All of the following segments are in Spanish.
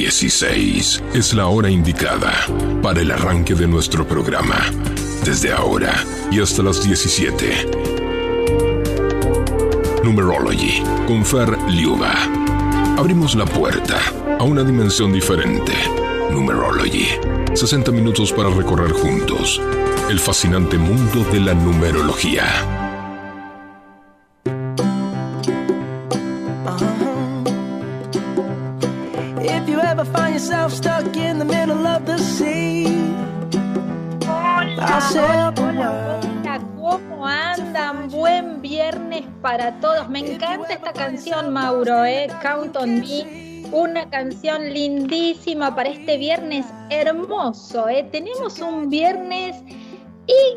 16 es la hora indicada para el arranque de nuestro programa. Desde ahora y hasta las 17. Numerology con Fer Liuba. Abrimos la puerta a una dimensión diferente. Numerology. 60 minutos para recorrer juntos el fascinante mundo de la numerología. Hola, ¿cómo andan? Buen viernes para todos. Me encanta esta canción, Mauro, ¿eh? Count on Me. Una canción lindísima para este viernes hermoso, ¿eh? Tenemos un viernes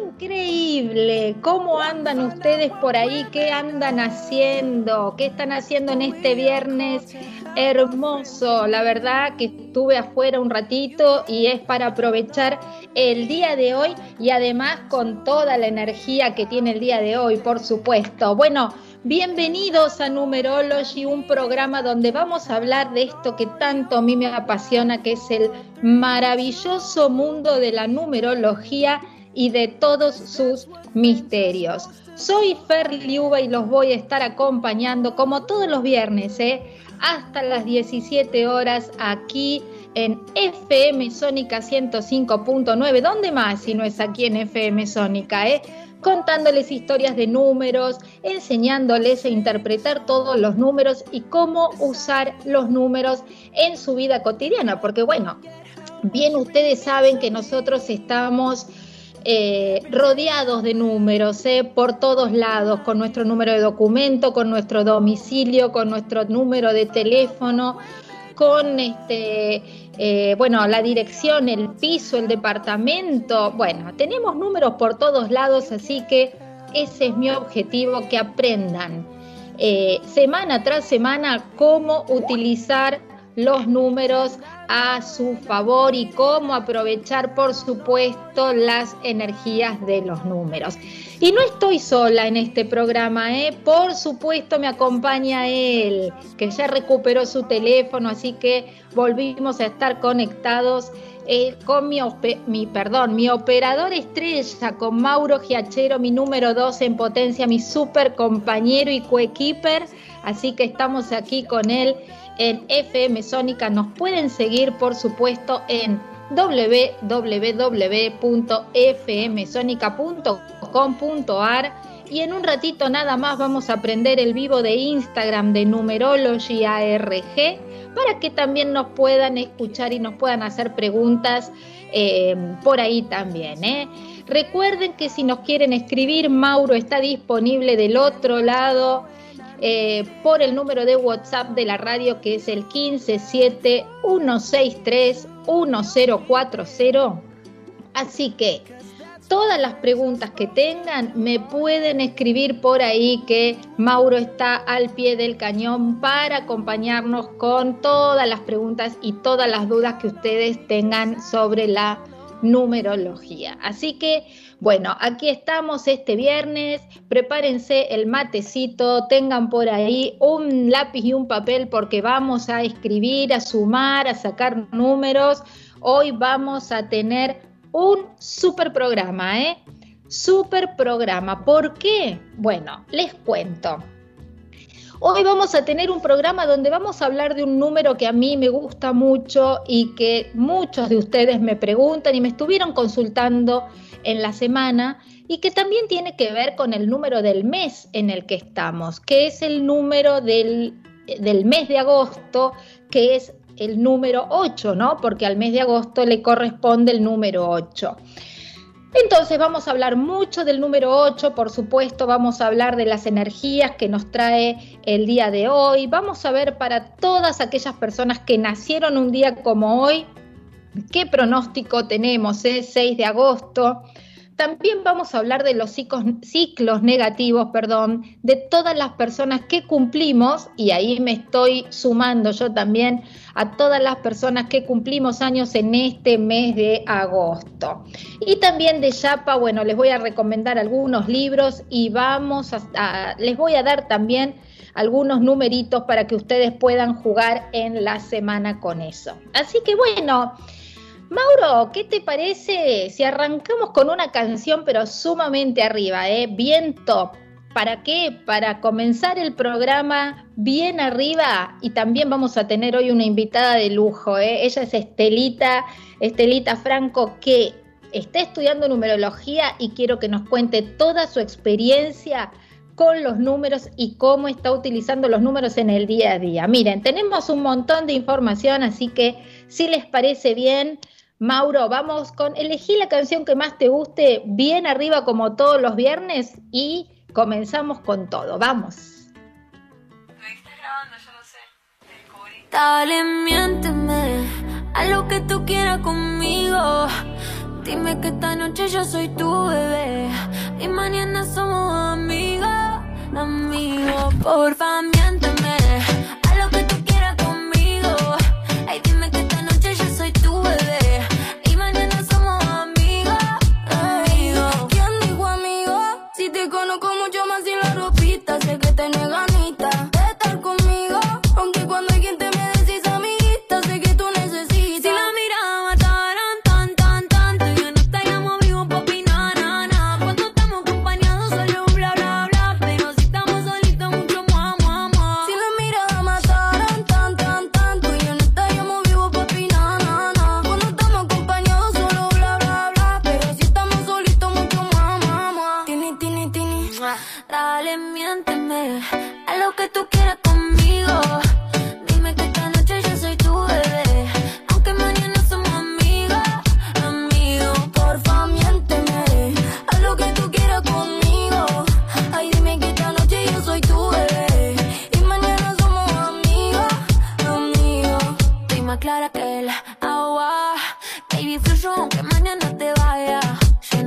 Increíble. ¿Cómo andan ustedes por ahí? ¿Qué andan haciendo? ¿Qué están haciendo en este viernes? Hermoso. La verdad que estuve afuera un ratito y es para aprovechar el día de hoy y además con toda la energía que tiene el día de hoy, por supuesto. Bueno, bienvenidos a Numerology, un programa donde vamos a hablar de esto que tanto a mí me apasiona, que es el maravilloso mundo de la numerología y de todos sus misterios. Soy Fer Liuba y los voy a estar acompañando como todos los viernes, ¿eh? Hasta las 17 horas aquí en FM Sónica 105.9. ¿Dónde más si no es aquí en FM Sónica? Eh? contándoles historias de números, enseñándoles a interpretar todos los números y cómo usar los números en su vida cotidiana, porque bueno, bien ustedes saben que nosotros estamos eh, rodeados de números, eh, por todos lados, con nuestro número de documento, con nuestro domicilio, con nuestro número de teléfono, con este, eh, bueno, la dirección, el piso, el departamento. Bueno, tenemos números por todos lados, así que ese es mi objetivo, que aprendan semana tras semana cómo utilizar los números a su favor y cómo aprovechar, por supuesto, las energías de los números. Y no estoy sola en este programa, ¿eh? por supuesto me acompaña él, que ya recuperó su teléfono, así que volvimos a estar conectados eh, con mi, mi, perdón, mi operador estrella, con Mauro Giachero, mi número 2 en potencia, mi super compañero y coequiper, así que estamos aquí con él en FM Sónica. Nos pueden seguir, por supuesto, en www.fmsonica.com.ar y en un ratito nada más vamos a aprender el vivo de Instagram de Numerology ARG para que también nos puedan escuchar y nos puedan hacer preguntas eh, por ahí también. ¿eh? Recuerden que si nos quieren escribir, Mauro está disponible del otro lado eh, por el número de WhatsApp de la radio que es el 1571631040. Así que todas las preguntas que tengan me pueden escribir por ahí que Mauro está al pie del cañón para acompañarnos con todas las preguntas y todas las dudas que ustedes tengan sobre la numerología. Así que bueno, aquí estamos este viernes, prepárense el matecito, tengan por ahí un lápiz y un papel porque vamos a escribir, a sumar, a sacar números. Hoy vamos a tener un super programa, ¿eh? Super programa. ¿Por qué? Bueno, les cuento. Hoy vamos a tener un programa donde vamos a hablar de un número que a mí me gusta mucho y que muchos de ustedes me preguntan y me estuvieron consultando en la semana y que también tiene que ver con el número del mes en el que estamos, que es el número del, mes de agosto, que es el número 8, ¿no? Porque al mes de agosto le corresponde el número 8. Entonces vamos a hablar mucho del número 8, por supuesto, vamos a hablar de las energías que nos trae el día de hoy, vamos a ver para todas aquellas personas que nacieron un día como hoy, qué pronóstico tenemos, eh? 6 de agosto, También vamos a hablar de los ciclos, ciclos negativos, perdón, de todas las personas que cumplimos, y ahí me estoy sumando yo también a todas las personas que cumplimos años en este mes de agosto. Y también de Yapa, bueno, les voy a recomendar algunos libros y vamos les voy a dar también algunos numeritos para que ustedes puedan jugar en la semana con eso. Así que bueno, Mauro, ¿qué te parece si arrancamos con una canción pero sumamente arriba, eh? bien top? ¿Para qué? Para comenzar el programa bien arriba y también vamos a tener hoy una invitada de lujo. ¿eh? Ella es Estelita, Estelita Franco, que está estudiando numerología y quiero que nos cuente toda su experiencia con los números y cómo está utilizando los números en el día a día. Miren, tenemos un montón de información, así que si les parece bien, Mauro, vamos con elegí la canción que más te guste, bien arriba como todos los viernes y comenzamos con todo. Vamos. grabando, yo no sé. Dale, miénteme a lo que tú quieras conmigo. Dime que esta noche yo soy tu bebé y mañana somos amigos, amigos. Porfa, miénteme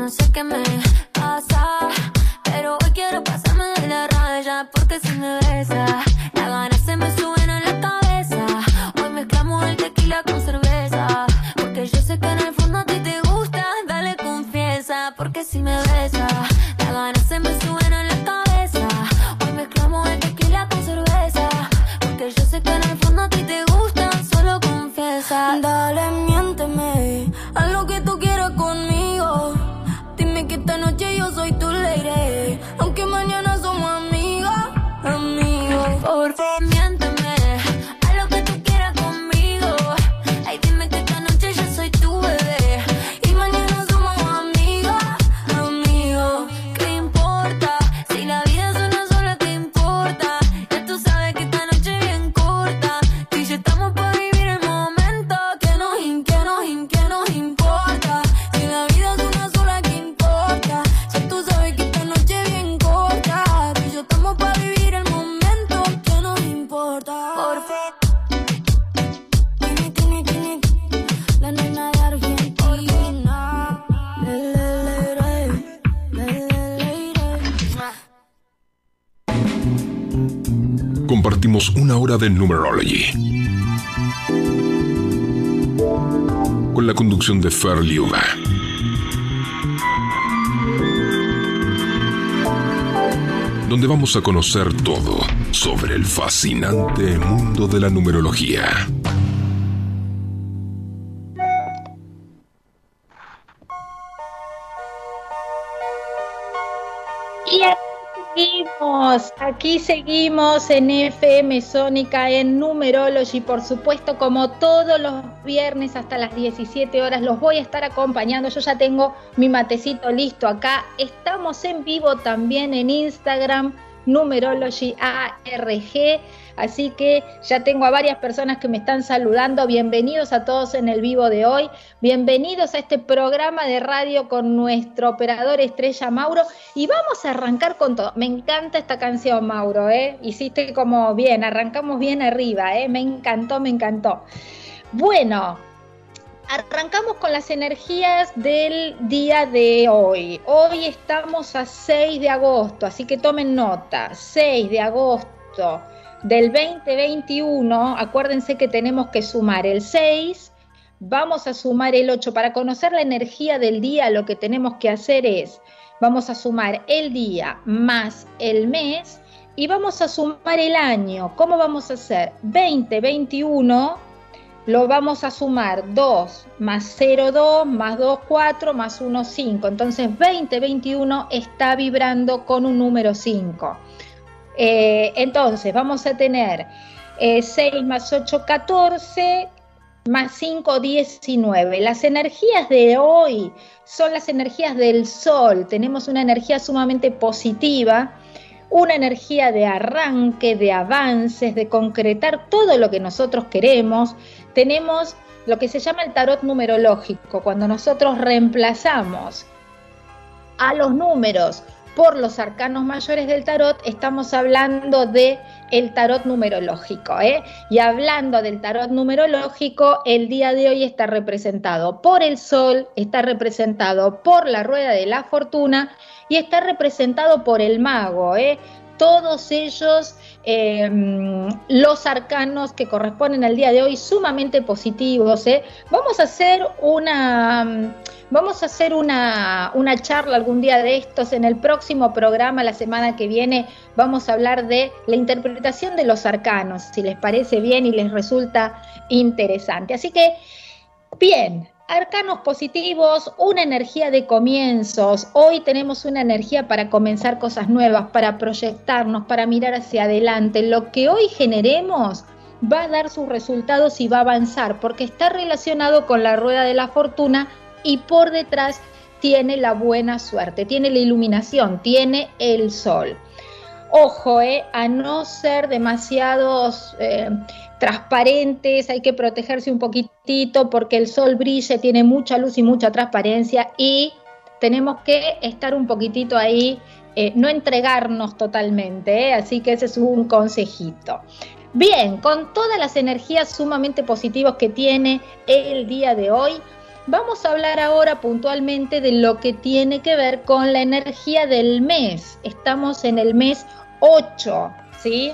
una Donde vamos a conocer todo sobre el fascinante mundo de la numerología. Aquí seguimos en FM Sónica, en Numerology, por supuesto, como todos los viernes hasta las 17 horas, los voy a estar acompañando. Yo ya tengo mi matecito listo acá. Estamos en vivo también en Instagram, Numerology ARG. Así que ya tengo a varias personas que me están saludando. Bienvenidos a todos en el vivo de hoy. Bienvenidos a este programa de radio con nuestro operador estrella Mauro. Y vamos a arrancar con todo. Me encanta esta canción, Mauro. ¿eh? Hiciste como bien, arrancamos bien arriba. ¿eh? Me encantó, me encantó. Bueno, Arrancamos con las energías del día de hoy. Hoy estamos a 6 de agosto, así que tomen nota. 6 de agosto del 2021. Acuérdense que tenemos que sumar el 6, vamos a sumar el 8. Para conocer la energía del día, lo que tenemos que hacer es, vamos a sumar el día más el mes y vamos a sumar el año. ¿Cómo vamos a hacer? 2021 lo vamos a sumar 2 más 0, 2, más 2, 4, más 1, 5. Entonces 2021 está vibrando con un número 5. Eh, entonces vamos a tener 6 eh, más 8, 14, más 5, 19. Las energías de hoy son las energías del sol. Tenemos una energía sumamente positiva una energía de arranque, de avances, de concretar todo lo que nosotros queremos. Tenemos lo que se llama el tarot numerológico, cuando nosotros reemplazamos a los números por los arcanos mayores del tarot, estamos hablando de el tarot numerológico. ¿eh? Y hablando del tarot numerológico, el día de hoy está representado por el sol, está representado por la rueda de la fortuna y está representado por el mago. ¿eh? Todos ellos, em, los arcanos que corresponden al día de hoy, sumamente positivos. ¿eh? Vamos a hacer una... Vamos a hacer una, una, charla algún día de estos. En el próximo programa, la semana que viene, vamos a hablar de la interpretación de los arcanos, si les parece bien y les resulta interesante. Así que, bien, Arcanos positivos, una energía de comienzos. Hoy tenemos una energía para comenzar cosas nuevas, para proyectarnos, para mirar hacia adelante. Lo que hoy generemos va a dar sus resultados y va a avanzar, porque está relacionado con la rueda de la fortuna y por detrás tiene la buena suerte, tiene la iluminación, tiene el sol. Ojo, eh, a no ser demasiados eh, transparentes, hay que protegerse un poquitito porque el sol brilla, tiene mucha luz y mucha transparencia y tenemos que estar un poquitito ahí, eh, no entregarnos totalmente, así que ese es un consejito. Bien, con todas las energías sumamente positivas que tiene el día de hoy, Vamos a hablar ahora puntualmente de lo que tiene que ver con la energía del mes. Estamos en el mes 8, ¿sí?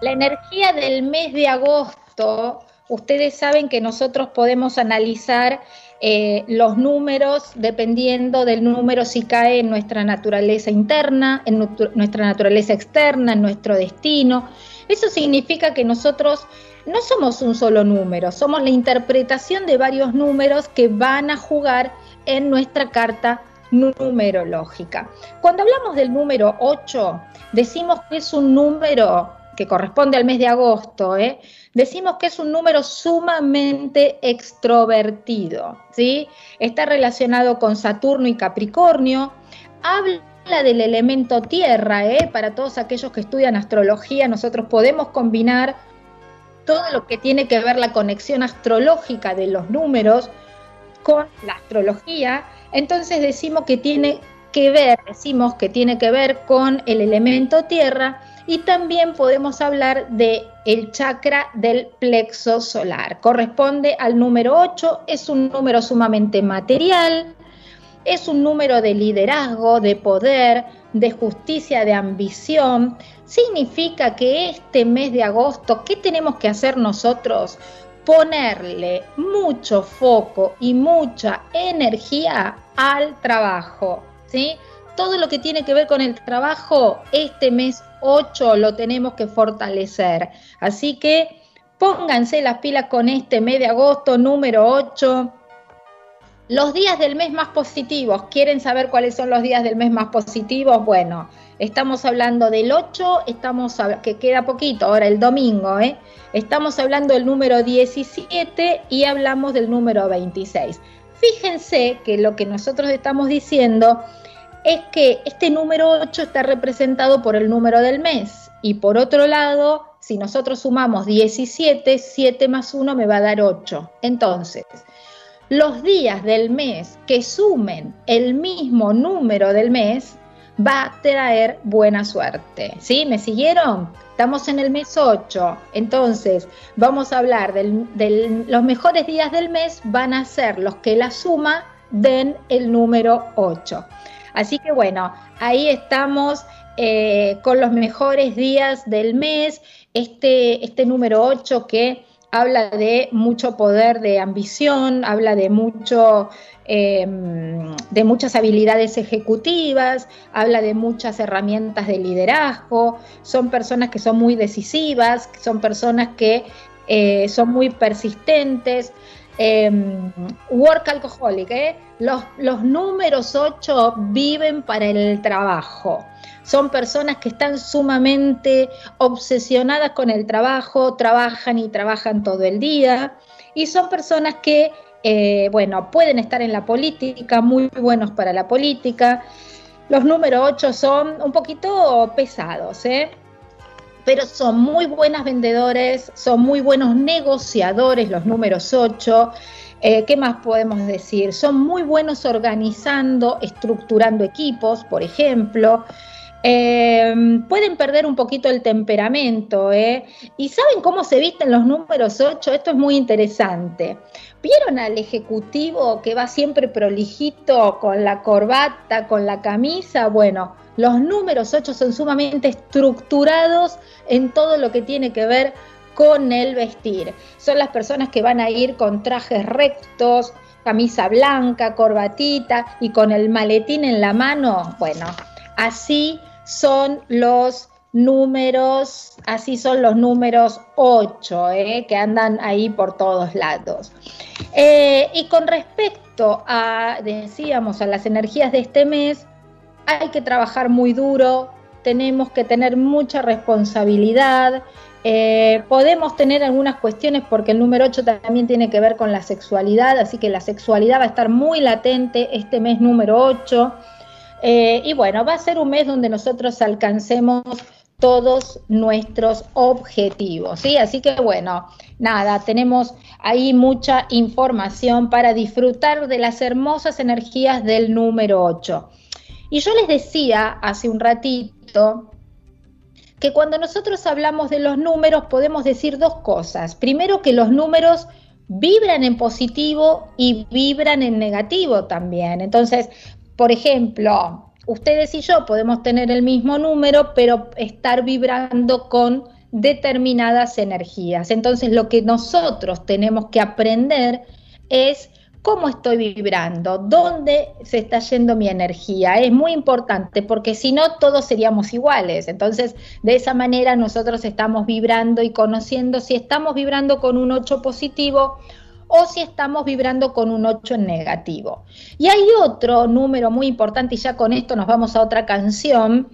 La energía del mes de agosto, ustedes saben que nosotros podemos analizar eh, los números dependiendo del número si cae en nuestra naturaleza interna, en nuestra naturaleza externa, en nuestro destino. Eso significa que nosotros no somos un solo número, somos la interpretación de varios números que van a jugar en nuestra carta numerológica. Cuando hablamos del número 8, decimos que es un número que corresponde al mes de agosto, ¿eh? decimos que es un número sumamente extrovertido, ¿sí? Está relacionado con Saturno y Capricornio, habla del elemento tierra, ¿eh? para todos aquellos que estudian astrología, nosotros podemos combinar todo lo que tiene que ver la conexión astrológica de los números con la astrología, entonces decimos que tiene que ver, decimos que tiene que ver con el elemento tierra y también podemos hablar de el chakra del plexo solar. Corresponde al número 8, es un número sumamente material, es un número de liderazgo, de poder, de justicia, de ambición, significa que este mes de agosto, ¿qué tenemos que hacer nosotros? Ponerle mucho foco y mucha energía al trabajo, ¿sí? Todo lo que tiene que ver con el trabajo, este mes 8 lo tenemos que fortalecer. Así que pónganse las pilas con este mes de agosto número 8 los días del mes más positivos, ¿quieren saber cuáles son los días del mes más positivos? Bueno, estamos hablando del 8, estamos que queda poquito, ahora el domingo, ¿eh? Estamos hablando del número 17 y hablamos del número 26. Fíjense que lo que nosotros estamos diciendo es que este número 8 está representado por el número del mes y por otro lado, si nosotros sumamos 17, 7 más 1 me va a dar 8. Entonces, los días del mes que sumen el mismo número del mes va a traer buena suerte. ¿Sí? ¿Me siguieron? Estamos en el mes 8, entonces vamos a hablar de los mejores días del mes, van a ser los que la suma den el número 8. Así que bueno, ahí estamos eh, con los mejores días del mes, este, este número 8 que habla de mucho poder de ambición, habla de mucho em, de muchas habilidades ejecutivas, habla de muchas herramientas de liderazgo, son personas que son muy decisivas, son personas que eh, son muy persistentes. Em, work alcoholic, ¿eh? los, los números 8 viven para el trabajo son personas que están sumamente obsesionadas con el trabajo, trabajan y trabajan todo el día, y son personas que, eh, bueno, pueden estar en la política, muy buenos para la política. Los números 8 son un poquito pesados, ¿eh? pero son muy buenas vendedores, son muy buenos negociadores los números 8. Eh, ¿Qué más podemos decir? Son muy buenos organizando, estructurando equipos, por ejemplo. Em, pueden perder un poquito el temperamento, ¿eh? ¿Y saben cómo se visten los números 8? Esto es muy interesante. ¿Vieron al ejecutivo que va siempre prolijito con la corbata, con la camisa? Bueno, los números 8 son sumamente estructurados en todo lo que tiene que ver con el vestir. Son las personas que van a ir con trajes rectos, camisa blanca, corbatita y con el maletín en la mano. Bueno, así son los números, así son los números 8, ¿eh? que andan ahí por todos lados. Eh, y con respecto a, decíamos, a las energías de este mes, hay que trabajar muy duro, tenemos que tener mucha responsabilidad, eh, podemos tener algunas cuestiones porque el número 8 también tiene que ver con la sexualidad, así que la sexualidad va a estar muy latente este mes número 8. Eh, y bueno, va a ser un mes donde nosotros alcancemos todos nuestros objetivos, ¿sí? Así que bueno, nada, tenemos ahí mucha información para disfrutar de las hermosas energías del número 8. Y yo les decía hace un ratito que cuando nosotros hablamos de los números podemos decir dos cosas. Primero que los números vibran en positivo y vibran en negativo también. Entonces, por ejemplo, ustedes y yo podemos tener el mismo número, pero estar vibrando con determinadas energías. Entonces, lo que nosotros tenemos que aprender es cómo estoy vibrando, dónde se está yendo mi energía. Es muy importante porque si no, todos seríamos iguales. Entonces, de esa manera nosotros estamos vibrando y conociendo si estamos vibrando con un 8 positivo o si estamos vibrando con un 8 en negativo. Y hay otro número muy importante, y ya con esto nos vamos a otra canción,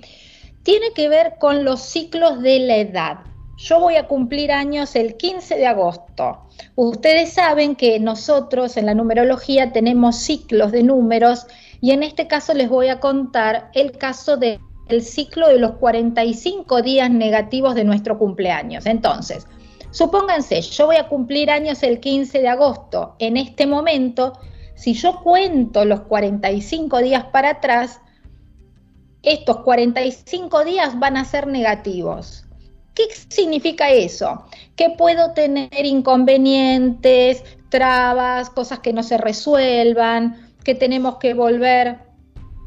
tiene que ver con los ciclos de la edad. Yo voy a cumplir años el 15 de agosto. Ustedes saben que nosotros en la numerología tenemos ciclos de números y en este caso les voy a contar el caso del ciclo de los 45 días negativos de nuestro cumpleaños. Entonces, Supónganse, yo voy a cumplir años el 15 de agosto. En este momento, si yo cuento los 45 días para atrás, estos 45 días van a ser negativos. ¿Qué significa eso? Que puedo tener inconvenientes, trabas, cosas que no se resuelvan, que tenemos que volver,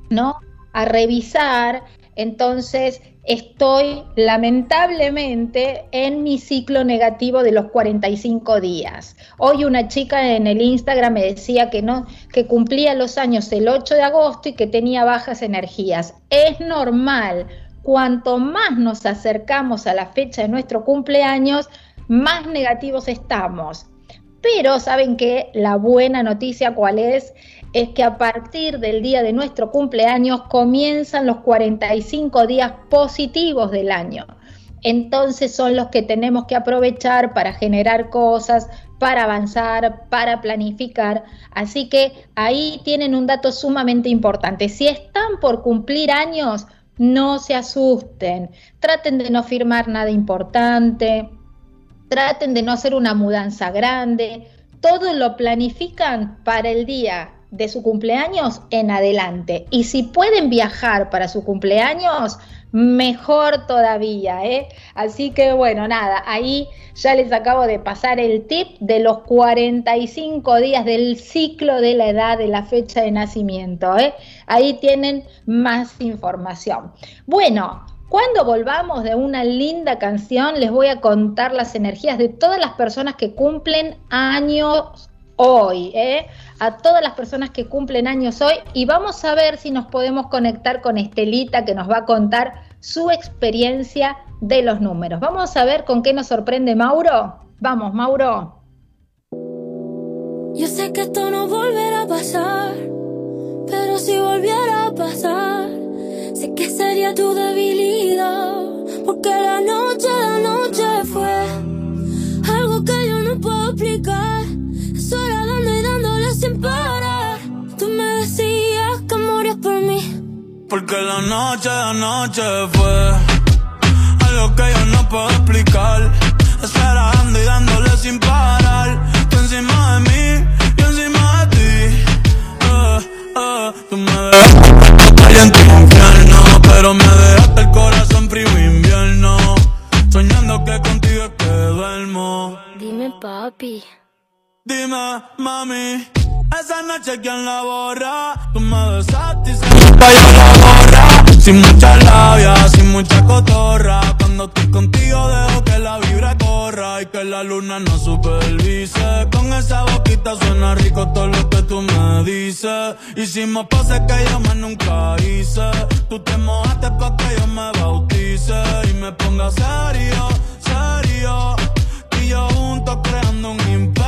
¿no? A revisar. Entonces, estoy lamentablemente en mi ciclo negativo de los 45 días. Hoy una chica en el Instagram me decía que no que cumplía los años el 8 de agosto y que tenía bajas energías. Es normal, cuanto más nos acercamos a la fecha de nuestro cumpleaños, más negativos estamos. Pero saben que la buena noticia cuál es? Es que a partir del día de nuestro cumpleaños comienzan los 45 días positivos del año. Entonces son los que tenemos que aprovechar para generar cosas, para avanzar, para planificar. Así que ahí tienen un dato sumamente importante. Si están por cumplir años, no se asusten. Traten de no firmar nada importante. Traten de no hacer una mudanza grande. Todo lo planifican para el día de su cumpleaños en adelante. Y si pueden viajar para su cumpleaños, mejor todavía. ¿eh? Así que bueno, nada, ahí ya les acabo de pasar el tip de los 45 días del ciclo de la edad de la fecha de nacimiento. ¿eh? Ahí tienen más información. Bueno, cuando volvamos de una linda canción, les voy a contar las energías de todas las personas que cumplen años hoy, ¿eh? a todas las personas que cumplen años hoy y vamos a ver si nos podemos conectar con Estelita que nos va a contar su experiencia de los números. Vamos a ver con qué nos sorprende Mauro. Vamos, Mauro. Yo sé que esto no volverá a pasar, pero si volviera a pasar, sé que sería tu debilidad, porque la noche, la noche fue algo que yo no puedo explicar. Parar. Tú me decías que morías por mí. Porque la noche, la noche fue algo que yo no puedo explicar. Esperando y dándole sin parar. Tú encima de mí, yo encima de ti. Uh, uh, tú me dejaste en tu infierno, pero me dejaste el corazón frío invierno. Soñando que contigo es que duermo. Dime, papi. Dime, mami, esa noche quien la borra. Tú me besaste y se la borra. Sin mucha labia, sin mucha cotorra. Cuando estoy contigo dejo que la vibra corra y que la luna no supervise. Con esa boquita suena rico todo lo que tú me dices. Hicimos poses que yo más nunca hice. Tú te mojaste pa' que yo me bautice y me ponga serio, serio. Y yo juntos creando un imperio.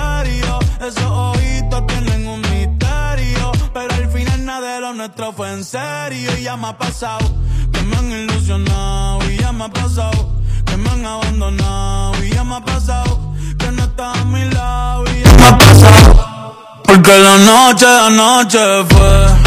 Esos ojitos tienen un misterio. Pero al final nada de lo nuestro fue en serio. Y ya me ha pasado que me han ilusionado. Y ya me ha pasado que me han abandonado. Y ya me ha pasado que no estás a mi lado. Y ya me ha pasado. Porque la noche, la noche fue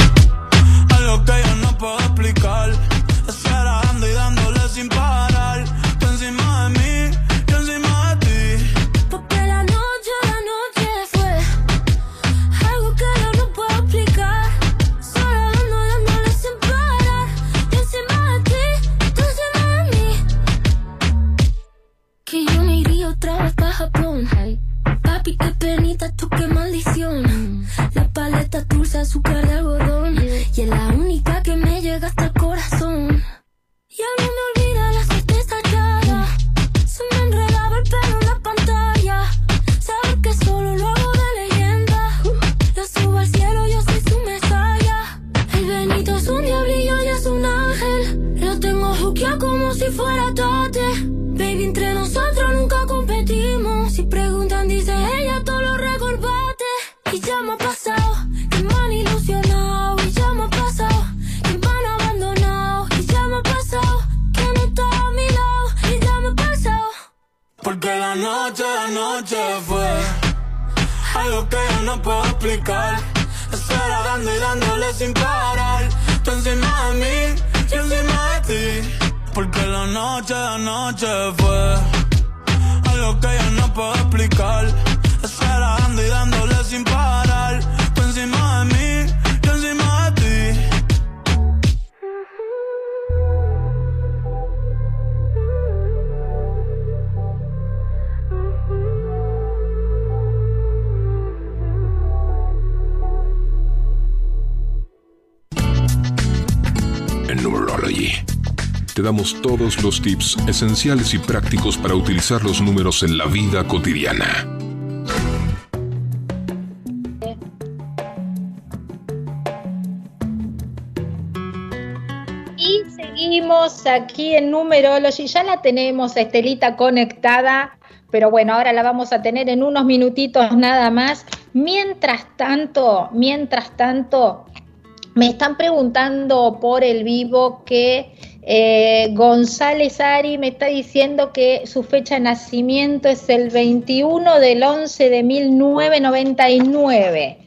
todos los tips esenciales y prácticos para utilizar los números en la vida cotidiana. Y seguimos aquí en Numerology. Ya la tenemos Estelita conectada, pero bueno, ahora la vamos a tener en unos minutitos nada más. Mientras tanto, mientras tanto, me están preguntando por el vivo que eh, González Ari me está diciendo que su fecha de nacimiento es el 21 del 11 de 1999.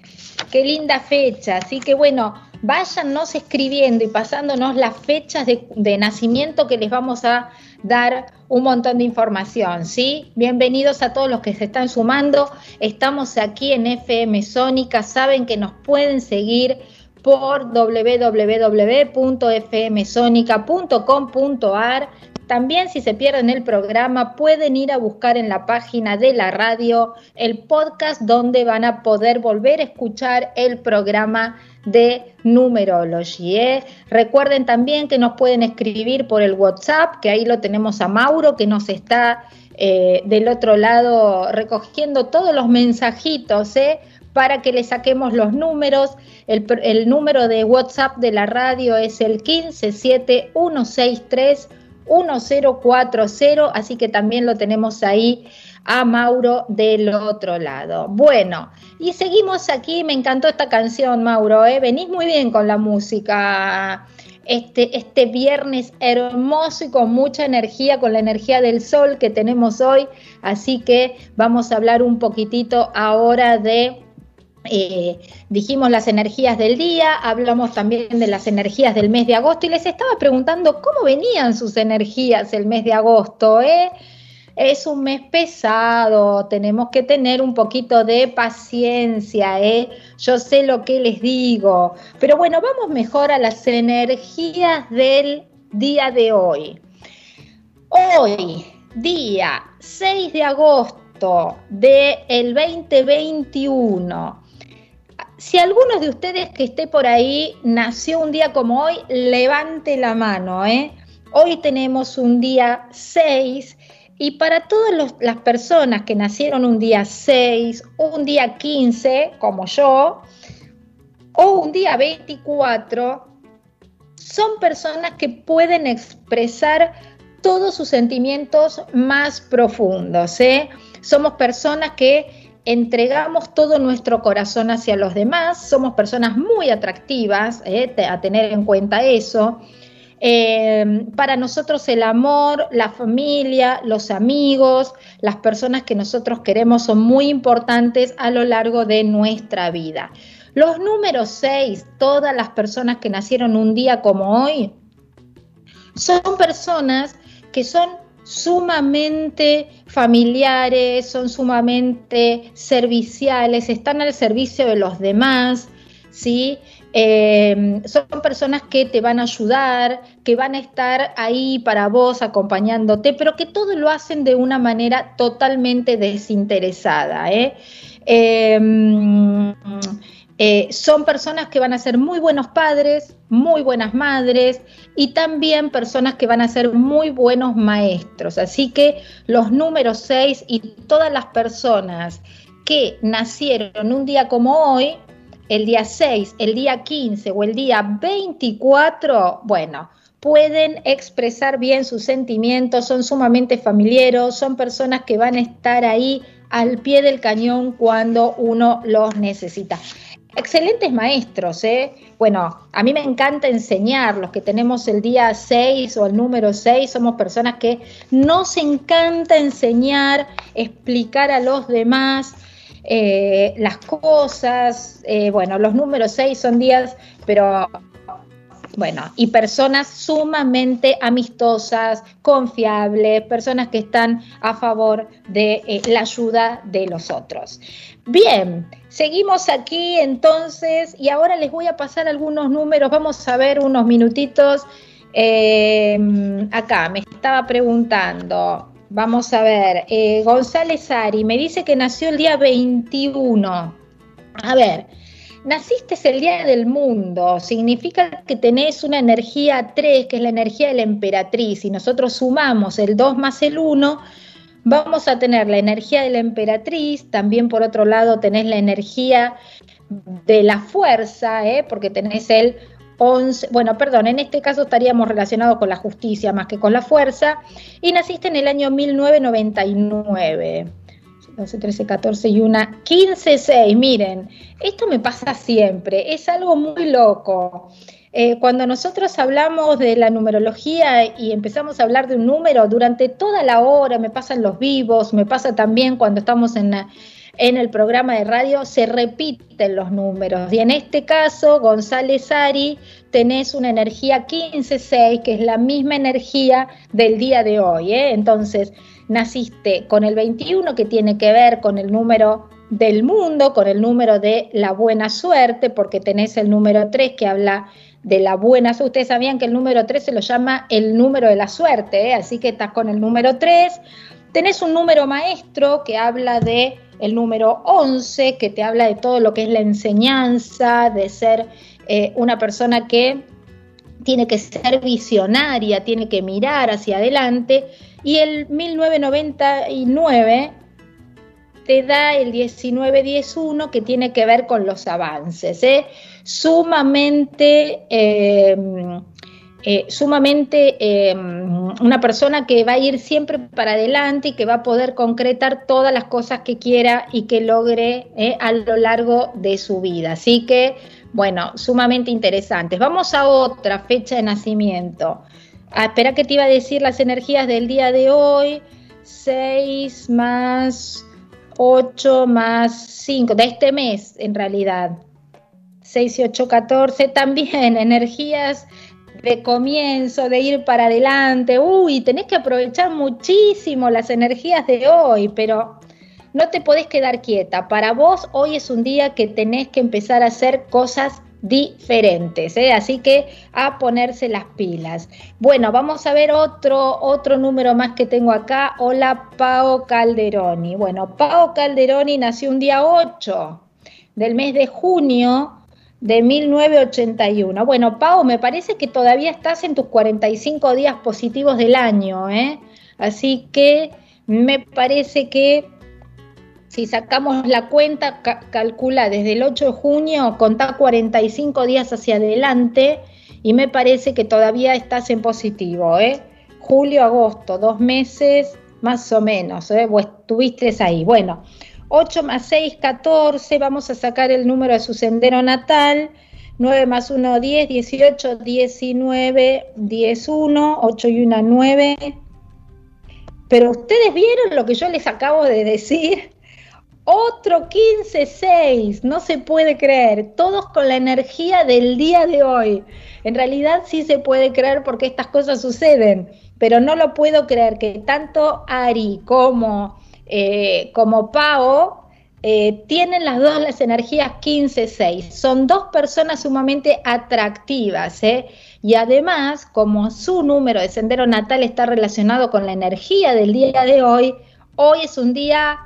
Qué linda fecha. Así que bueno, váyannos escribiendo y pasándonos las fechas de, nacimiento que les vamos a dar un montón de información, ¿sí? Bienvenidos a todos los que se están sumando. Estamos aquí en FM Sónica, saben que nos pueden seguir por www.fmsonica.com.ar. También si se pierden el programa pueden ir a buscar en la página de la radio el podcast donde van a poder volver a escuchar el programa de numerología. ¿eh? Recuerden también que nos pueden escribir por el WhatsApp, que ahí lo tenemos a Mauro, que nos está eh, del otro lado recogiendo todos los mensajitos, ¿eh? Para que le saquemos los números. El, número de WhatsApp de la radio es el 1571631040, así que también lo tenemos ahí a Mauro del otro lado. Bueno, y seguimos aquí, me encantó esta canción, Mauro, ¿eh? venís muy bien con la música. Este, este viernes hermoso y con mucha energía, con la energía del sol que tenemos hoy. Así que vamos a hablar un poquitito ahora de eh, dijimos las energías del día, hablamos también de las energías del mes de agosto y les estaba preguntando cómo venían sus energías el mes de agosto. ¿eh? Es un mes pesado, tenemos que tener un poquito de paciencia, ¿eh? Yo sé lo que les digo, pero bueno, vamos mejor a las energías del día de hoy. Hoy, día 6 de agosto del 2021. Si alguno de ustedes que esté por ahí nació un día como hoy, levante la mano, ¿eh? Hoy tenemos un día 6 y para todas las personas que nacieron un día 6, un día 15, como yo, o un día 24, son personas que pueden expresar todos sus sentimientos más profundos. ¿eh? Somos personas que entregamos todo nuestro corazón hacia los demás, somos personas muy atractivas, ¿eh? a tener en cuenta eso. Eh, para nosotros el amor, la familia, los amigos, las personas que nosotros queremos son muy importantes a lo largo de nuestra vida. Los números 6, todas las personas que nacieron un día como hoy, son personas que son sumamente familiares, son sumamente serviciales, están al servicio de los demás, ¿sí? Eh, son personas que te van a ayudar, que van a estar ahí para vos acompañándote, pero que todo lo hacen de una manera totalmente desinteresada. ¿eh? Em, eh, son personas que van a ser muy buenos padres, muy buenas madres y también personas que van a ser muy buenos maestros. Así que los números 6 y todas las personas que nacieron un día como hoy, el día 6, el día 15 o el día 24, bueno, pueden expresar bien sus sentimientos, son sumamente familiares, son personas que van a estar ahí al pie del cañón cuando uno los necesita. Excelentes maestros, ¿eh? Bueno, a mí me encanta enseñar, los que tenemos el día 6 o el número 6, somos personas que nos encanta enseñar, explicar a los demás, eh, las cosas, eh, bueno, los números 6 son días, pero bueno, y personas sumamente amistosas, confiables, personas que están a favor de eh, la ayuda de los otros. Bien, seguimos aquí entonces y ahora les voy a pasar algunos números, vamos a ver unos minutitos. acá me estaba preguntando, Vamos a ver, eh, González Ari me dice que nació el día 21. A ver, naciste el día del mundo, significa que tenés una energía 3, que es la energía de la emperatriz, y nosotros sumamos el 2 más el 1, vamos a tener la energía de la emperatriz, también por otro lado tenés la energía de la fuerza, ¿eh? porque tenés el bueno, perdón, en este caso estaríamos relacionados con la justicia más que con la fuerza, y naciste en el año 1999. 12, 13, 14 y una, 15, 6, miren, esto me pasa siempre, es algo muy loco. eh, cuando nosotros hablamos de la numerología y empezamos a hablar de un número, durante toda la hora, me pasan los vivos, me pasa también cuando estamos en, en el programa de radio, se repiten los números. Y en este caso, González Ari, tenés una energía 15-6, que es la misma energía del día de hoy. ¿eh? Entonces, naciste con el 21, que tiene que ver con el número del mundo, con el número de la buena suerte, porque tenés el número 3 que habla de la buena suerte. Ustedes sabían que el número 3 se lo llama el número de la suerte, ¿eh? así que estás con el número 3. Tenés un número maestro que habla de el número 11, que te habla de todo lo que es la enseñanza, de ser eh, una persona que tiene que ser visionaria, tiene que mirar hacia adelante. Y el 1999 te da el 19-10-1 que tiene que ver con los avances. ¿eh? Sumamente, em, eh, sumamente em, una persona que va a ir siempre para adelante y que va a poder concretar todas las cosas que quiera y que logre ¿eh? a lo largo de su vida. Así que, bueno, sumamente interesantes. Vamos a otra fecha de nacimiento. Ah, espera que te iba a decir las energías del día de hoy. 6 más 8 más 5, de este mes en realidad. 6 y 8, 14, también energías de comienzo, de ir para adelante. Uy, tenés que aprovechar muchísimo las energías de hoy, pero no te podés quedar quieta. Para vos hoy es un día que tenés que empezar a hacer cosas diferentes, ¿eh? así que a ponerse las pilas. Bueno, vamos a ver otro, otro número más que tengo acá. Hola, Pao Calderoni. Bueno, Pao Calderoni nació un día 8 del mes de junio de 1981. Bueno, Pao, me parece que todavía estás en tus 45 días positivos del año, ¿eh? así que me parece que si sacamos la cuenta, calcula desde el 8 de junio, contá 45 días hacia adelante y me parece que todavía estás en positivo, ¿eh? Julio, agosto, dos meses más o menos, ¿eh? Estuviste ahí. Bueno, 8 más 6, 14, vamos a sacar el número de su sendero natal. 9 más 1, 10, 18, 19, 10, 1, 8 y 1, 9. Pero ustedes vieron lo que yo les acabo de decir. Otro 15-6, no se puede creer, todos con la energía del día de hoy. En realidad sí se puede creer porque estas cosas suceden, pero no lo puedo creer que tanto Ari como, eh, como Pao eh, tienen las dos las energías 15-6. Son dos personas sumamente atractivas, ¿eh? Y además, como su número de sendero natal está relacionado con la energía del día de hoy, hoy es un día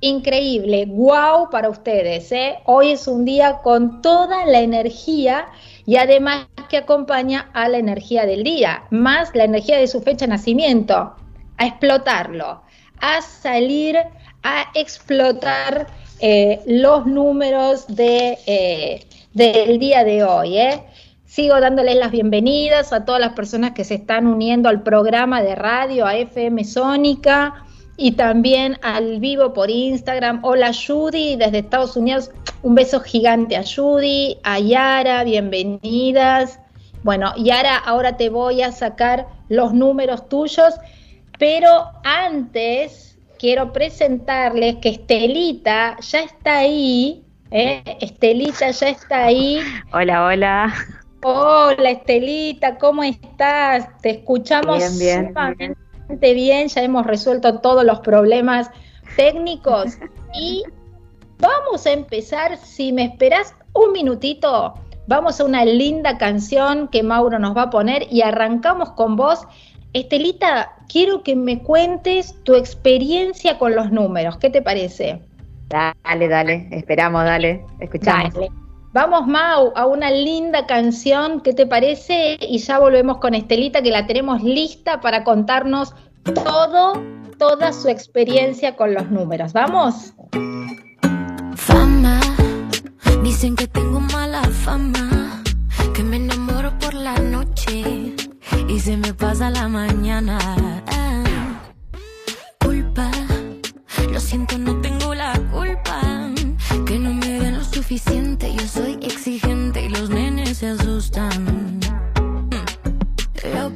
increíble, wow para ustedes. ¿eh? Hoy es un día con toda la energía y además que acompaña a la energía del día, más la energía de su fecha de nacimiento, a explotarlo, a salir a explotar eh, los números de, eh, del día de hoy. ¿eh? Sigo dándoles las bienvenidas a todas las personas que se están uniendo al programa de radio, a FM Sónica y también al vivo por Instagram. Hola Judy, desde Estados Unidos, un beso gigante a Judy, a Yara, bienvenidas. Bueno, Yara, ahora te voy a sacar los números tuyos, pero antes quiero presentarles que Estelita ya está ahí. ¿eh? Estelita ya está ahí. Hola, hola. Hola Estelita, ¿cómo estás? Te escuchamos bien, bien bien, ya hemos resuelto todos los problemas técnicos y vamos a empezar, si me esperas un minutito, vamos a una linda canción que Mauro nos va a poner y arrancamos con vos. Estelita, quiero que me cuentes tu experiencia con los números, ¿qué te parece? Dale, dale, esperamos, dale, escuchamos. Vamos, Mau, a una linda canción, ¿qué te parece? Y ya volvemos con Estelita, que la tenemos lista para contarnos todo, toda su experiencia con los números. ¿Vamos? Fama, dicen que tengo mala fama, que me enamoro por la noche y se me pasa la mañana. culpa, lo siento, no tengo la culpa que no me den lo suficiente. Yo lo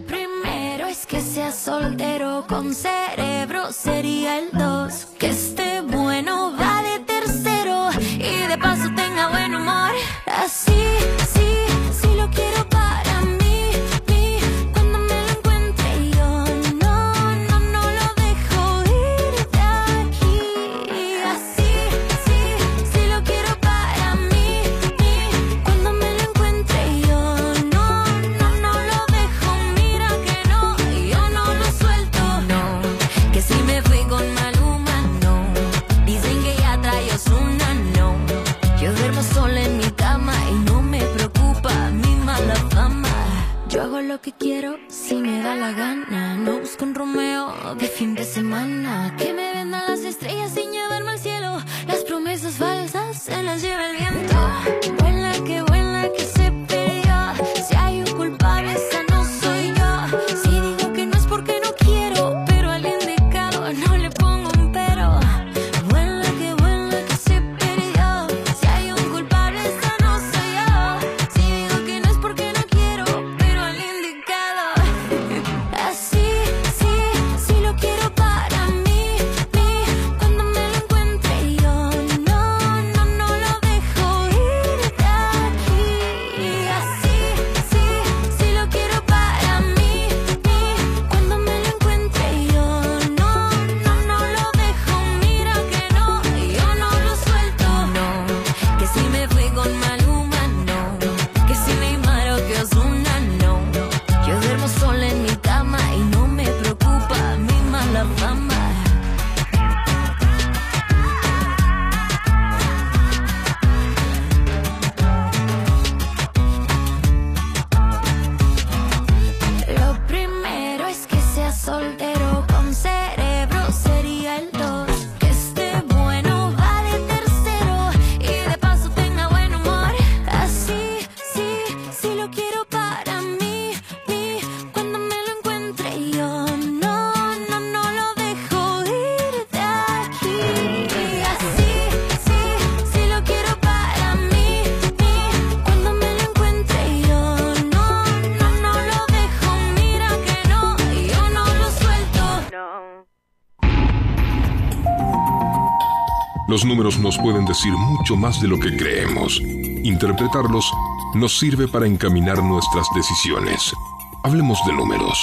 primero es que sea soltero con cerebro, sería el dos. Que este Los números nos pueden decir mucho más de lo que creemos. Interpretarlos nos sirve para encaminar nuestras decisiones. Hablemos de números.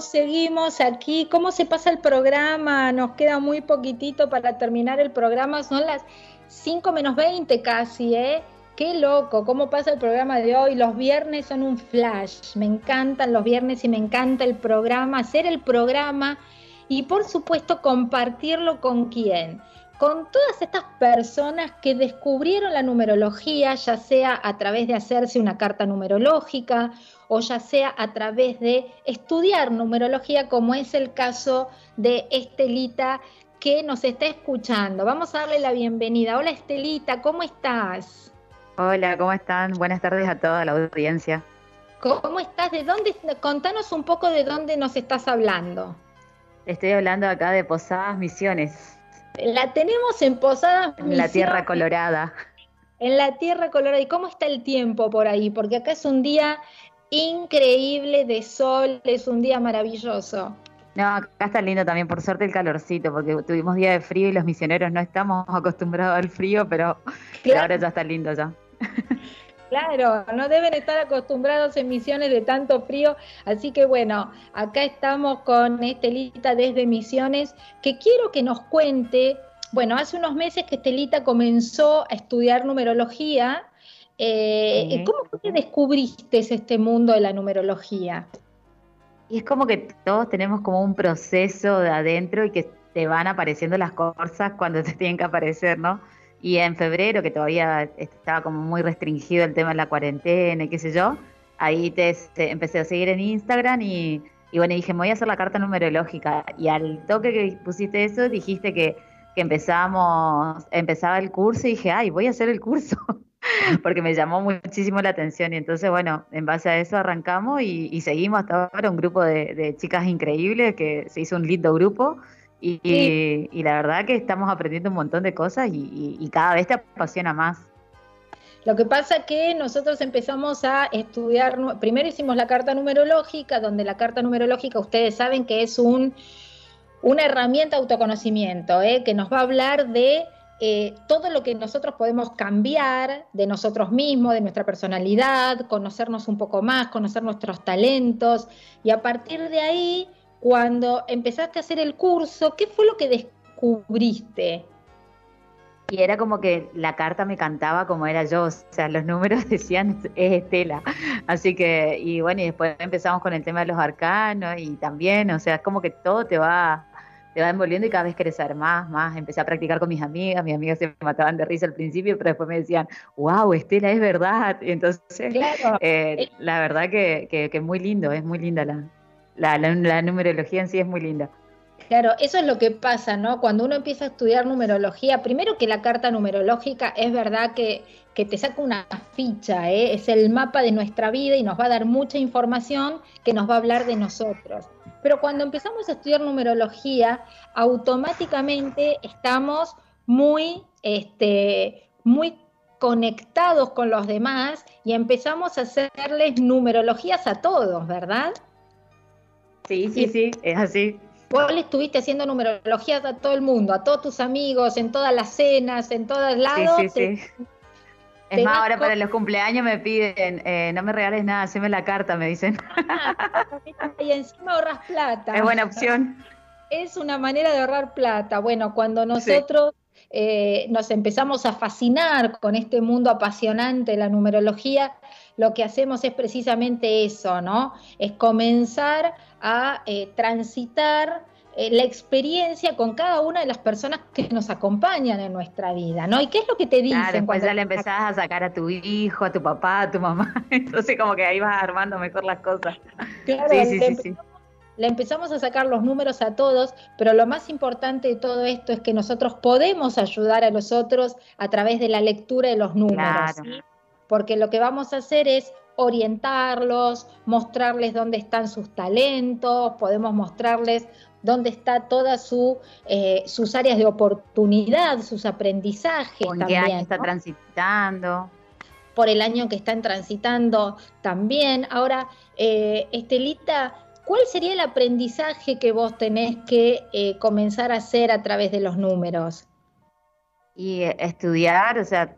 Seguimos, aquí. ¿Cómo se pasa el programa? Nos queda muy poquitito para terminar el programa. Son las 5 menos 20 casi, ¿eh? Qué loco, cómo pasa el programa de hoy. Los viernes son un flash. Me encantan los viernes y me encanta el programa, hacer el programa y por supuesto compartirlo con quién. Con todas estas personas que descubrieron la numerología, ya sea a través de hacerse una carta numerológica o ya sea a través de estudiar numerología, como es el caso de Estelita que nos está escuchando. Vamos a darle la bienvenida. Hola Estelita, ¿cómo estás? Hola, ¿cómo están? Buenas tardes a toda la audiencia. ¿Cómo estás? ¿De dónde? Contanos un poco de dónde nos estás hablando. Estoy hablando acá de Posadas Misiones, La tenemos en Posadas en la Tierra Misiones, Colorada. En la Tierra Colorada. ¿Y cómo está el tiempo por ahí? Porque acá es un día increíble de sol, es un día maravilloso. No, acá está lindo también, por suerte el calorcito, porque tuvimos día de frío y los misioneros no estamos acostumbrados al frío, pero Claro. ahora ya está lindo ya. Claro, no deben estar acostumbrados en Misiones de tanto frío, así que bueno, acá estamos con Estelita desde Misiones, que quiero que nos cuente, bueno, hace unos meses que Estelita comenzó a estudiar numerología, eh, Sí. ¿cómo fue que descubriste este mundo de la numerología? Y es como que todos tenemos como un proceso de adentro y que te van apareciendo las cosas cuando te tienen que aparecer, ¿no? Y en febrero, que todavía estaba como muy restringido el tema de la cuarentena y qué sé yo, ahí te, te empecé a seguir en Instagram y, y bueno, dije, me voy a hacer la carta numerológica. Y al toque que pusiste eso, dijiste que, que empezamos, empezaba el curso y dije, ay, voy a hacer el curso. porque me llamó muchísimo la atención y entonces, bueno, en base a eso arrancamos y, y seguimos hasta ahora un grupo de, de chicas increíbles que se hizo un lindo grupo y, y- y la verdad que estamos aprendiendo un montón de cosas y, cada vez te apasiona más. Lo que pasa que nosotros empezamos a estudiar, primero hicimos la carta numerológica, donde la carta numerológica ustedes saben que es un, una herramienta de autoconocimiento, ¿eh? que nos va a hablar de eh, todo lo que nosotros podemos cambiar de nosotros mismos, de nuestra personalidad, conocernos un poco más, conocer nuestros talentos, y a partir de ahí, cuando empezaste a hacer el curso, ¿qué fue lo que descubriste? Y era como que la carta me cantaba como era yo, o sea, los números decían es Estela. Así que, y bueno, y después empezamos con el tema de los arcanos y también, o sea, es como que todo te va, te va envolviendo y cada vez saber más, más. Empecé a practicar con mis amigas, mis amigas se mataban de risa al principio, pero después me decían, wow, Estela, es verdad. Y entonces, eh, la verdad que, que, muy lindo, es muy linda la, la, numerología en sí es muy linda. Claro, eso es lo que pasa, ¿no? Cuando uno empieza a estudiar numerología, primero que la carta numerológica es verdad que, que te saca una ficha, ¿eh? es el mapa de nuestra vida y nos va a dar mucha información que nos va a hablar de nosotros. Pero cuando empezamos a estudiar numerología, automáticamente estamos muy, este, muy conectados con los demás y empezamos a hacerles numerologías a todos, ¿verdad? Sí, sí, sí, es así. Vos le estuviste haciendo numerologías a todo el mundo, a todos tus amigos, en todas las cenas, en todos lados. Sí, sí, sí. Es más, ahora para los cumpleaños me piden, eh, no me regales nada, haceme la carta, me dicen. y encima ahorras plata. Es buena opción. Es una manera de ahorrar plata. Bueno, cuando nosotros eh, nos empezamos a fascinar con este mundo apasionante de la numerología, lo que hacemos es precisamente eso, ¿no? Es comenzar a eh, transitar eh, la experiencia con cada una de las personas que nos acompañan en nuestra vida, ¿no? ¿Y qué es lo que te dicen? Claro, después ya le empezás a sacar a tu hijo, a tu papá, a tu mamá, entonces como que ahí vas armando mejor las cosas. Claro, sí, sí, sí, Le empezamos a sacar los números a todos, pero lo más importante de todo esto es que nosotros podemos ayudar a los otros a través de la lectura de los números. Porque lo que vamos a hacer es orientarlos, mostrarles dónde están sus talentos, podemos mostrarles dónde está todas su, eh, sus áreas de oportunidad, sus aprendizajes. ¿Por qué año está transitando? Por el año que están transitando también. Ahora, eh, Estelita, ¿cuál sería el aprendizaje que vos tenés que eh, comenzar a hacer a través de los números? Y estudiar, o sea,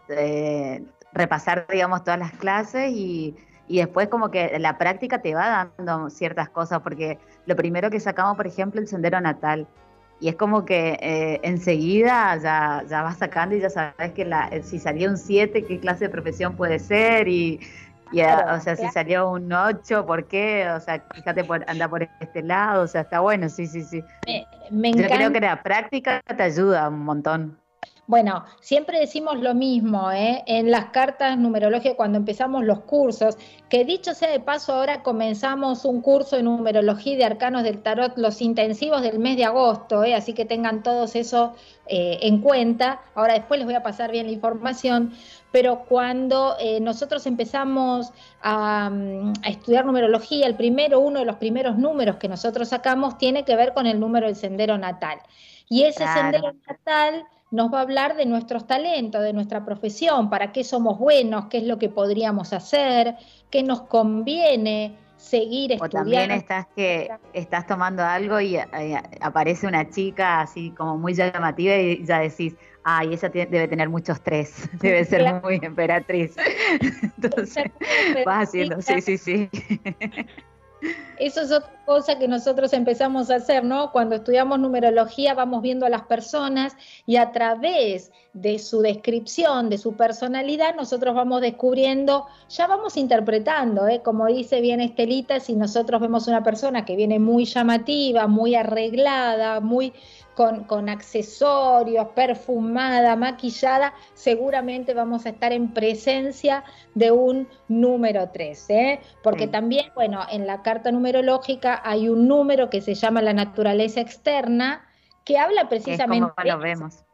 repasar, digamos, todas las clases y y después como que la práctica te va dando ciertas cosas, porque lo primero que sacamos, por ejemplo, el sendero natal, y es como que eh, enseguida ya, ya vas sacando y ya sabes que la, si salió un 7, qué clase de profesión puede ser, y, o sea, si salió un 8, ¿por qué? O sea, fíjate, por, anda por este lado, o sea, está bueno, sí, sí, sí. Me, Yo creo que la práctica te ayuda un montón. Bueno, siempre decimos lo mismo ¿eh? en las cartas numerológicas cuando empezamos los cursos, que dicho sea de paso, ahora comenzamos un curso de numerología de arcanos del tarot, los intensivos del mes de agosto, ¿eh? así que tengan todos eso eh, en cuenta. Ahora después les voy a pasar bien la información, pero cuando eh, nosotros empezamos a, mm, a, estudiar numerología, el primero, uno de los primeros números que nosotros sacamos tiene que ver con el número del sendero natal. Y ese sendero natal nos va a hablar de nuestros talentos, de nuestra profesión, para qué somos buenos, qué es lo que podríamos hacer, qué nos conviene seguir estudiando. O también estás que estás tomando algo y, eh, aparece una chica así como muy llamativa y ya decís, ay, ella debe tener muchos tres, debe ser muy emperatriz. Entonces vas haciendo, sí, sí, sí. Eso es otra cosa que nosotros empezamos a hacer, ¿no? Cuando estudiamos numerología vamos viendo a las personas y a través de su descripción, de su personalidad, nosotros vamos descubriendo, ya vamos interpretando, ¿eh? Como dice bien Estelita, si nosotros vemos una persona que viene muy llamativa, muy arreglada, muy con, accesorios, perfumada, maquillada, seguramente vamos a estar en presencia de un número 3, ¿eh? porque también, bueno, en la carta numerológica hay un número que se llama la naturaleza externa, que habla precisamente... Es como lo vemos.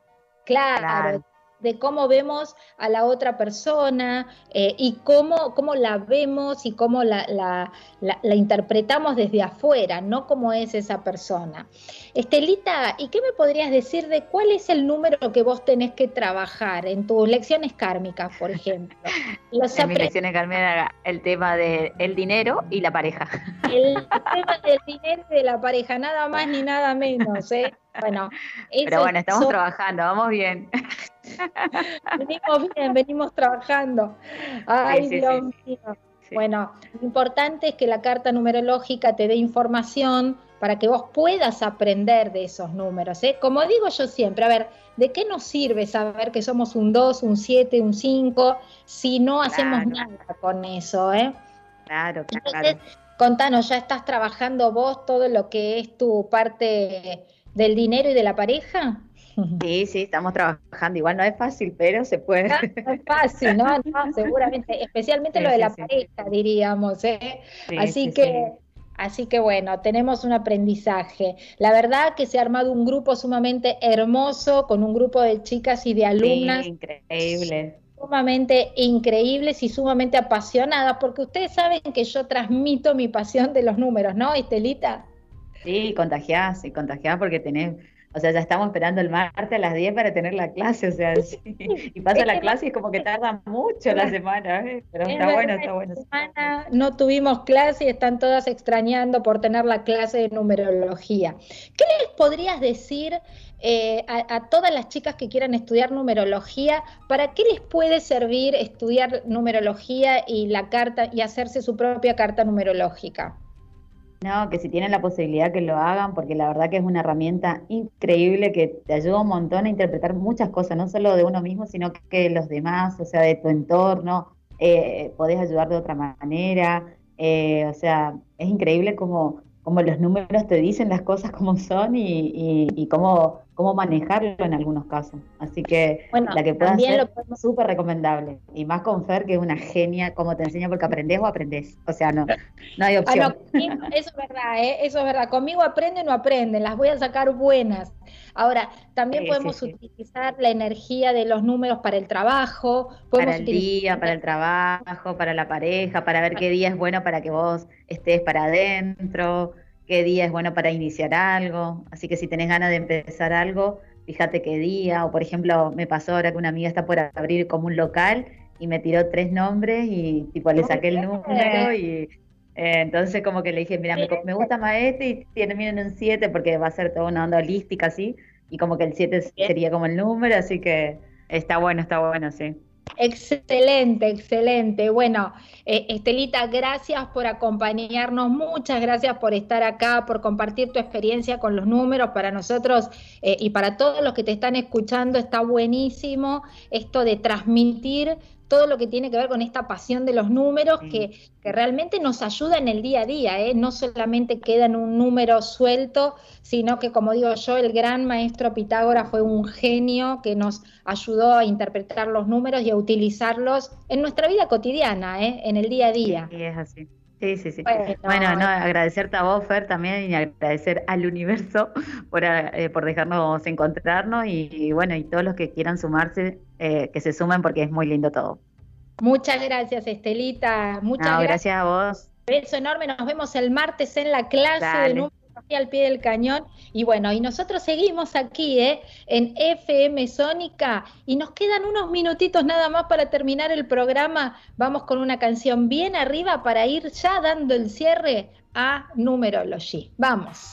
claro de cómo vemos a la otra persona eh, y cómo, cómo, la vemos y cómo la, la, interpretamos desde afuera, no cómo es esa persona. Estelita, ¿y qué me podrías decir de cuál es el número que vos tenés que trabajar en tus lecciones kármicas, por ejemplo? en mis lecciones kármicas el tema del dinero y la pareja. El tema del dinero y de la pareja, nada más ni nada menos, ¿eh? Bueno, pero bueno, estamos trabajando, vamos bien. venimos bien, venimos trabajando. Ay, Dios mío. Bueno, lo importante es que la carta numerológica te dé información para que vos puedas aprender de esos números. ¿eh? Como digo yo siempre, a ver, ¿de qué nos sirve saber que somos un 2, un 7, un 5 si no hacemos nada con eso? ¿eh? Claro, claro. contanos, ya estás trabajando vos todo lo que es tu parte del dinero y de la pareja? Sí, sí, estamos trabajando. Igual no es fácil, pero se puede. No, es fácil, ¿no? seguramente, especialmente lo de la pareja, diríamos. ¿eh? Así que, así que bueno, tenemos un aprendizaje. La verdad que se ha armado un grupo sumamente hermoso con un grupo de chicas y de alumnas. increíble sumamente increíbles y sumamente apasionadas, porque ustedes saben que yo transmito mi pasión de los números, ¿no, Estelita? Sí, contagiás, y contagiás porque tenés o sea, ya estamos esperando el martes a las 10 para tener la clase, o sea, y pasa la clase y es como que tarda mucho la semana, ¿eh? pero está bueno, está bueno. Semana no tuvimos clase y están todas extrañando por tener la clase de numerología. ¿Qué les podrías decir eh, a, a, todas las chicas que quieran estudiar numerología? ¿Para qué les puede servir estudiar numerología y la carta y hacerse su propia carta numerológica? No, que si tienen la posibilidad que lo hagan, porque la verdad que es una herramienta increíble que te ayuda un montón a interpretar muchas cosas, no solo de uno mismo, sino que los demás, o sea, de tu entorno, eh, podés ayudar de otra manera, eh, o sea, es increíble como como los números te dicen las cosas como son y, y, cómo, cómo manejarlo en algunos casos. Así que la que pueda ser súper recomendable. Y más con Fer, que es una genia, como te enseña porque aprendes o aprendes. O sea, no, no hay ah, opción. eso es verdad, ¿eh? eso es verdad. Conmigo aprenden o aprenden, las voy a sacar buenas. Ahora, también podemos utilizar la energía de los números para el trabajo. Para el día, para el trabajo, para la pareja, para ver qué día es bueno para que vos estés para adentro, qué día es bueno para iniciar algo. Así que si tenés ganas de empezar algo, fíjate qué día. O por ejemplo, me pasó ahora que una amiga está por abrir como un local y me tiró tres nombres y tipo le saqué el número y eh, entonces como que le dije, mira, me, gusta más este y termina en un 7 porque va a ser toda una onda holística así, y como que el 7 sería como el número, así que está bueno, está bueno, sí. Excelente, excelente. Bueno, eh, Estelita, gracias por acompañarnos, muchas gracias por estar acá, por compartir tu experiencia con los números. Para nosotros eh, y para todos los que te están escuchando está buenísimo esto de transmitir todo lo que tiene que ver con esta pasión de los números que, que, realmente nos ayuda en el día a día, ¿eh? no solamente queda en un número suelto, sino que como digo yo, el gran maestro Pitágoras fue un genio que nos ayudó a interpretar los números y a utilizarlos en nuestra vida cotidiana, ¿eh? en el día a día. Sí, es así. Sí, sí, sí. Bueno, no, agradecerte a vos, Fer, también y agradecer al universo por, eh, por dejarnos encontrarnos y, bueno, y todos los que quieran sumarse, eh, que se sumen porque es muy lindo todo. Muchas gracias, Estelita. Muchas gracias. gracias. a vos. Beso enorme. Nos vemos el martes en la clase de número al pie del cañón. Y bueno, y nosotros seguimos aquí ¿eh? en FM Sónica y nos quedan unos minutitos nada más para terminar el programa. Vamos con una canción bien arriba para ir ya dando el cierre a Numerology. Vamos.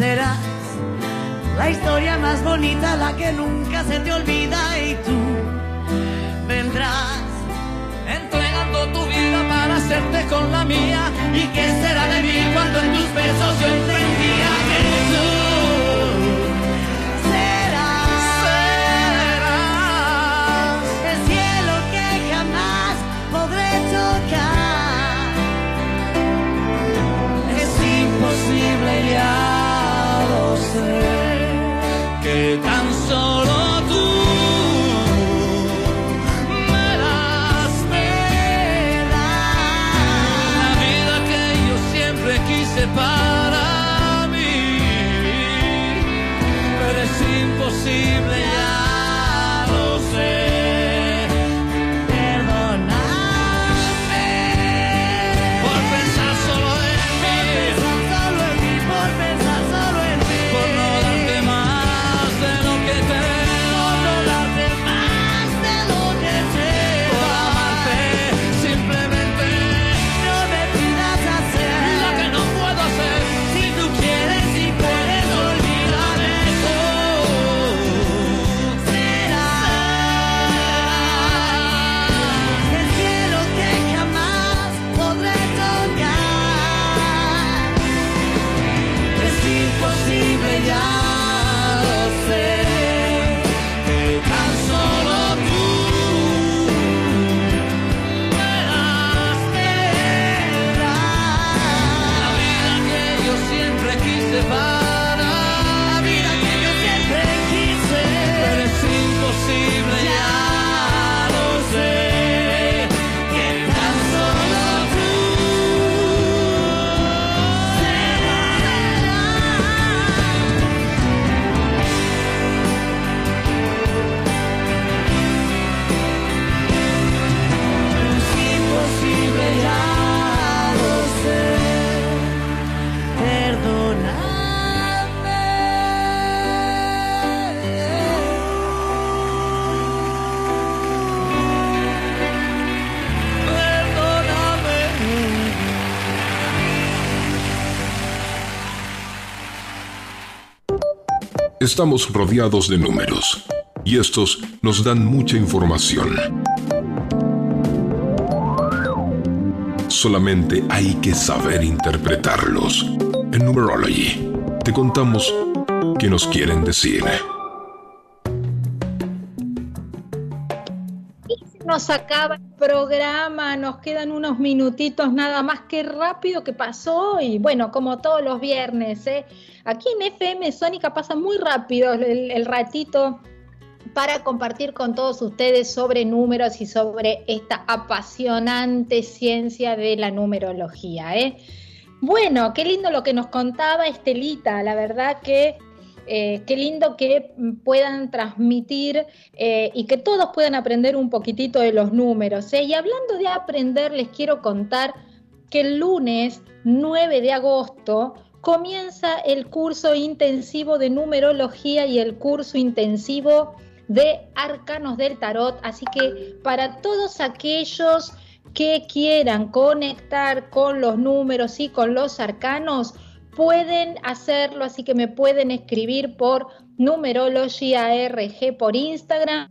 serás la historia más bonita, la que nunca se te olvida y tú vendrás entregando tu vida para hacerte con la mía. ¿Y qué será de mí cuando en tus besos yo entendía Estamos rodeados de números y estos nos dan mucha información. Solamente hay que saber interpretarlos. En Numerology te contamos qué nos quieren decir. nos acaba programa, nos quedan unos minutitos nada más, que rápido que pasó y bueno, como todos los viernes, ¿eh? aquí en FM Sónica pasa muy rápido el, ratito para compartir con todos ustedes sobre números y sobre esta apasionante ciencia de la numerología. ¿eh? Bueno, qué lindo lo que nos contaba Estelita, la verdad que eh, qué lindo que puedan transmitir eh, y que todos puedan aprender un poquitito de los números. ¿eh? Y hablando de aprender, les quiero contar que el lunes 9 de agosto comienza el curso intensivo de numerología y el curso intensivo de arcanos del tarot. Así que para todos aquellos que quieran conectar con los números y con los arcanos, pueden hacerlo, así que me pueden escribir por Numerology ARG por Instagram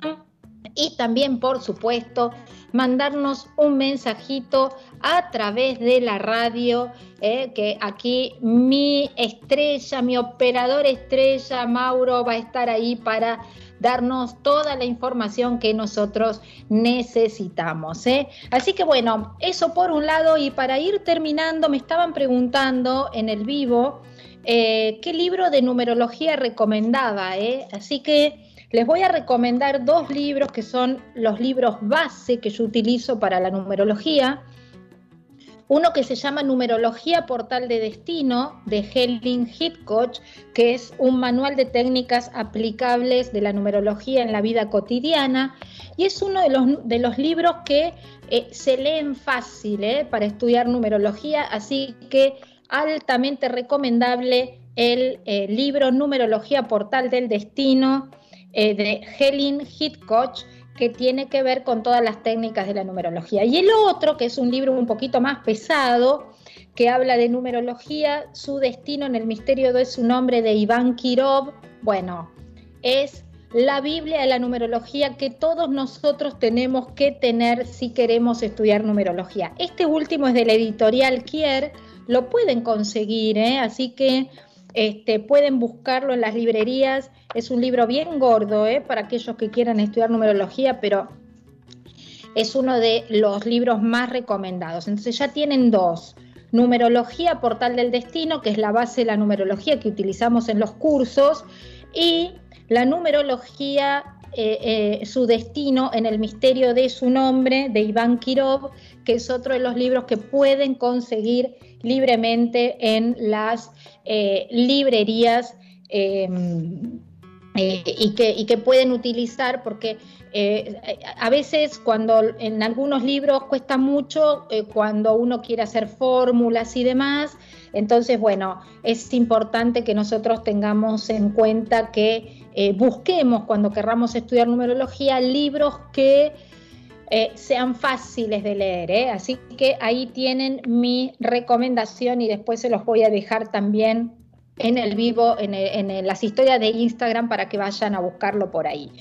y también, por supuesto, mandarnos un mensajito a través de la radio, eh, que aquí mi estrella, mi operador estrella, Mauro, va a estar ahí para darnos toda la información que nosotros necesitamos. ¿eh? Así que bueno, eso por un lado y para ir terminando, me estaban preguntando en el vivo eh, qué libro de numerología recomendaba. ¿eh? Así que les voy a recomendar dos libros que son los libros base que yo utilizo para la numerología. Uno que se llama Numerología Portal de Destino de Helen Hitchcock, que es un manual de técnicas aplicables de la numerología en la vida cotidiana. Y es uno de los, de los libros que eh, se leen fácil eh, para estudiar numerología, así que altamente recomendable el eh, libro Numerología Portal del Destino de Helen Hitchcock que tiene que ver con todas las técnicas de la numerología. Y el otro, que es un libro un poquito más pesado, que habla de numerología, su destino en el misterio de su nombre de Iván Kirov, bueno, es la Biblia de la numerología que todos nosotros tenemos que tener si queremos estudiar numerología. Este último es de la editorial Kier, lo pueden conseguir, ¿eh? así que este, pueden buscarlo en las librerías. Es un libro bien gordo ¿eh? para aquellos que quieran estudiar numerología, pero es uno de los libros más recomendados. Entonces ya tienen dos. Numerología Portal del Destino, que es la base de la numerología que utilizamos en los cursos, y la numerología eh, eh, su destino en el misterio de su nombre, de Iván Kirov, que es otro de los libros que pueden conseguir libremente en las eh, librerías em, y, que, y, que, pueden utilizar porque a veces cuando en algunos libros cuesta mucho, cuando uno quiere hacer fórmulas y demás, entonces, bueno, es importante que nosotros tengamos en cuenta que eh, busquemos cuando querramos estudiar numerología libros que eh, sean fáciles de leer. ¿eh? Así que ahí tienen mi recomendación y después se los voy a dejar también en el vivo, en, las historias de Instagram para que vayan a buscarlo por ahí.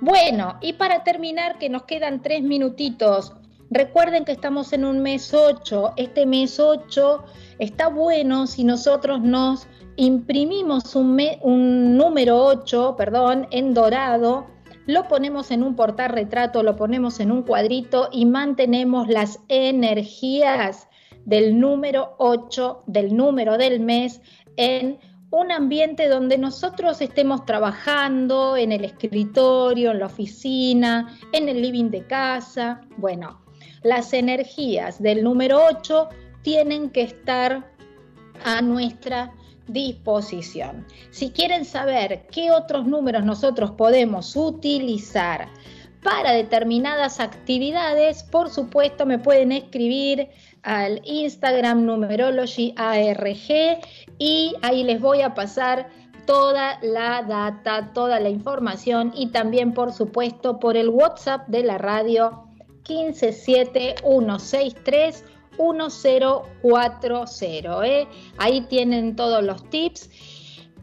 Bueno, y para terminar, que nos quedan tres minutitos, recuerden que estamos en un mes 8. Este mes 8 está bueno si nosotros nos imprimimos un, número 8, perdón, en dorado, lo ponemos en un portal retrato, lo ponemos en un cuadrito y mantenemos las energías del número 8, del número del mes, en un ambiente donde nosotros estemos trabajando, en el escritorio, en la oficina, en el living de casa. Bueno, las energías del número 8 tienen que estar a nuestra disposición. Si quieren saber qué otros números nosotros podemos utilizar para determinadas actividades, por supuesto me pueden escribir al Instagram Numerology ARG y ahí les voy a pasar toda la data, toda la información y también por supuesto por el WhatsApp de la radio 157163 1040. ¿eh? Ahí tienen todos los tips.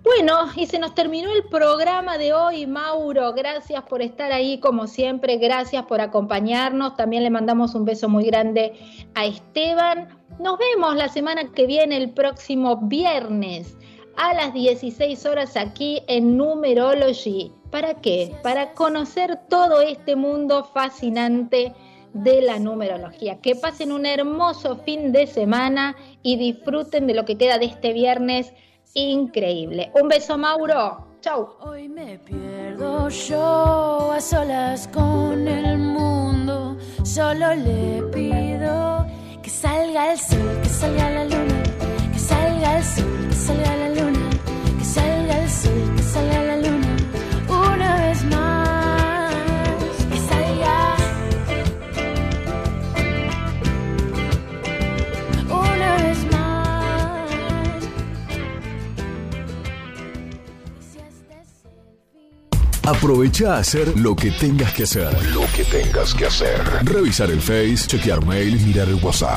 Bueno, y se nos terminó el programa de hoy, Mauro. Gracias por estar ahí como siempre, gracias por acompañarnos. También le mandamos un beso muy grande a Esteban. Nos vemos la semana que viene, el próximo viernes, a las 16 horas aquí en Numerology. ¿Para qué? Para conocer todo este mundo fascinante de la numerología. Que pasen un hermoso fin de semana y disfruten de lo que queda de este viernes increíble. Un beso, Mauro. Chau. Hoy me pierdo yo a solas con el mundo. Solo le pido que salga el sol, que salga la luna, que salga el sol, que salga la luna, que salga el sol, Aprovecha a hacer lo que tengas que hacer. Lo que tengas que hacer. Revisar el Face, chequear mail, mirar el WhatsApp.